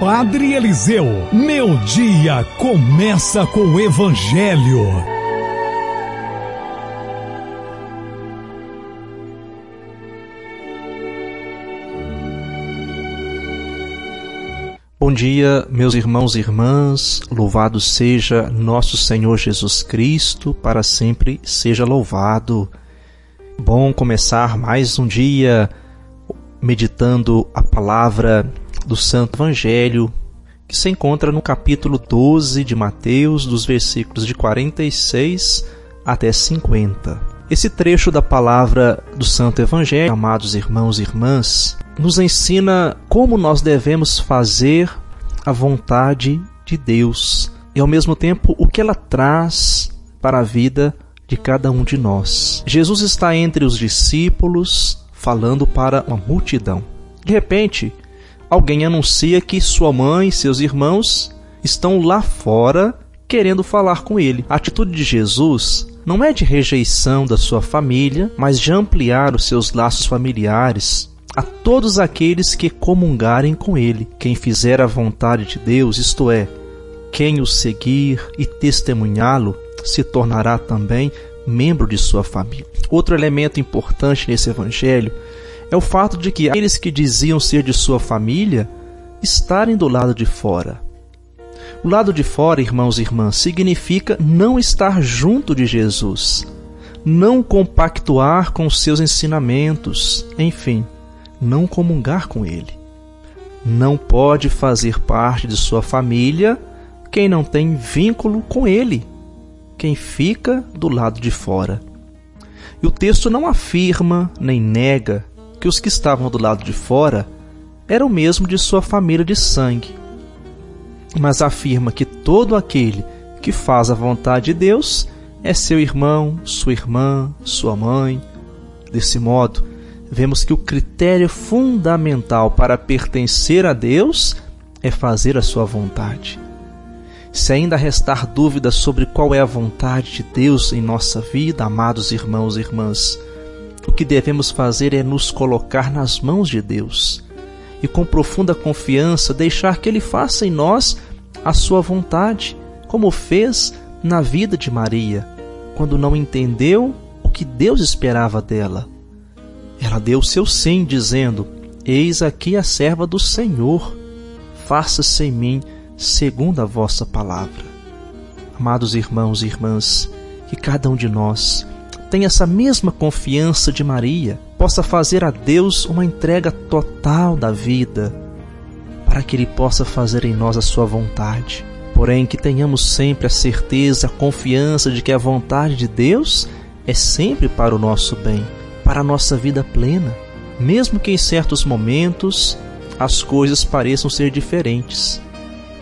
Padre Eliseu, meu dia começa com o Evangelho. Bom dia, meus irmãos e irmãs, louvado seja nosso Senhor Jesus Cristo, para sempre seja louvado. Bom começar mais um dia meditando a palavra do Santo Evangelho, que se encontra no capítulo 12 de Mateus, dos versículos de 46 até 50. Esse trecho da palavra do Santo Evangelho, amados irmãos e irmãs, nos ensina como nós devemos fazer a vontade de Deus e, ao mesmo tempo, o que ela traz para a vida de cada um de nós. Jesus está entre os discípulos falando para uma multidão. De repente, alguém anuncia que sua mãe e seus irmãos estão lá fora querendo falar com ele. A atitude de Jesus não é de rejeição da sua família, mas de ampliar os seus laços familiares a todos aqueles que comungarem com ele. Quem fizer a vontade de Deus, isto é, quem o seguir e testemunhá-lo, se tornará também membro de sua família. Outro elemento importante nesse evangelho é o fato de que aqueles que diziam ser de sua família estarem do lado de fora. O lado de fora, irmãos e irmãs, significa não estar junto de Jesus, não compactuar com seus ensinamentos, enfim, não comungar com ele. Não pode fazer parte de sua família quem não tem vínculo com ele quem fica do lado de fora. E o texto não afirma nem nega que os que estavam do lado de fora eram mesmo de sua família de sangue, mas afirma que todo aquele que faz a vontade de Deus é seu irmão, sua irmã, sua mãe. Desse modo, vemos que o critério fundamental para pertencer a Deus é fazer a sua vontade. Se ainda restar dúvidas sobre qual é a vontade de Deus em nossa vida, amados irmãos e irmãs, que devemos fazer é nos colocar nas mãos de Deus e, com profunda confiança, deixar que Ele faça em nós a sua vontade, como fez na vida de Maria, quando não entendeu o que Deus esperava dela. Ela deu seu sim, dizendo: Eis aqui a serva do Senhor, faça-se em mim segundo a vossa palavra. Amados irmãos e irmãs, que cada um de nós tenha essa mesma confiança de Maria, possa fazer a Deus uma entrega total da vida, para que Ele possa fazer em nós a Sua vontade. Porém, que tenhamos sempre a certeza, a confiança de que a vontade de Deus é sempre para o nosso bem, para a nossa vida plena, mesmo que em certos momentos as coisas pareçam ser diferentes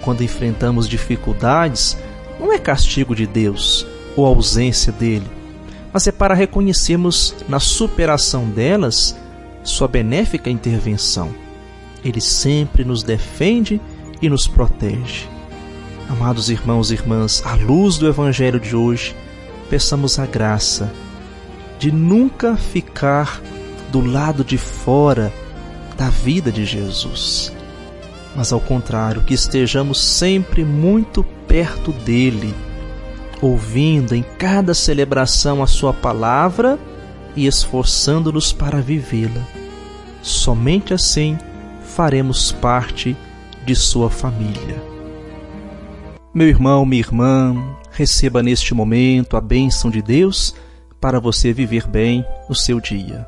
quando enfrentamos dificuldades, não é castigo de Deus ou ausência dele, mas é para reconhecermos na superação delas sua benéfica intervenção. Ele sempre nos defende e nos protege. Amados irmãos e irmãs, à luz do Evangelho de hoje, peçamos a graça de nunca ficar do lado de fora da vida de Jesus mas ao contrário, que estejamos sempre muito perto dele, ouvindo em cada celebração a sua palavra e esforçando-nos para vivê-la. Somente assim faremos parte de sua família. Meu irmão, minha irmã, receba neste momento a bênção de Deus para você viver bem o seu dia.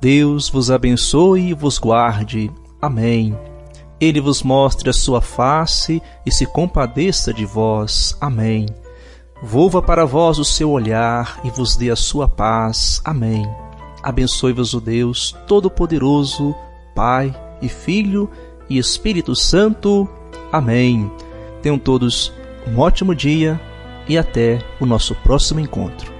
Deus vos abençoe e vos guarde. Amém ele vos mostre a sua face e se compadeça de vós. Amém. Volva para vós o seu olhar e vos dê a sua paz. Amém. Abençoe-vos o Deus Todo-Poderoso, Pai e Filho e Espírito Santo. Amém. Tenham todos um ótimo dia e até o nosso próximo encontro.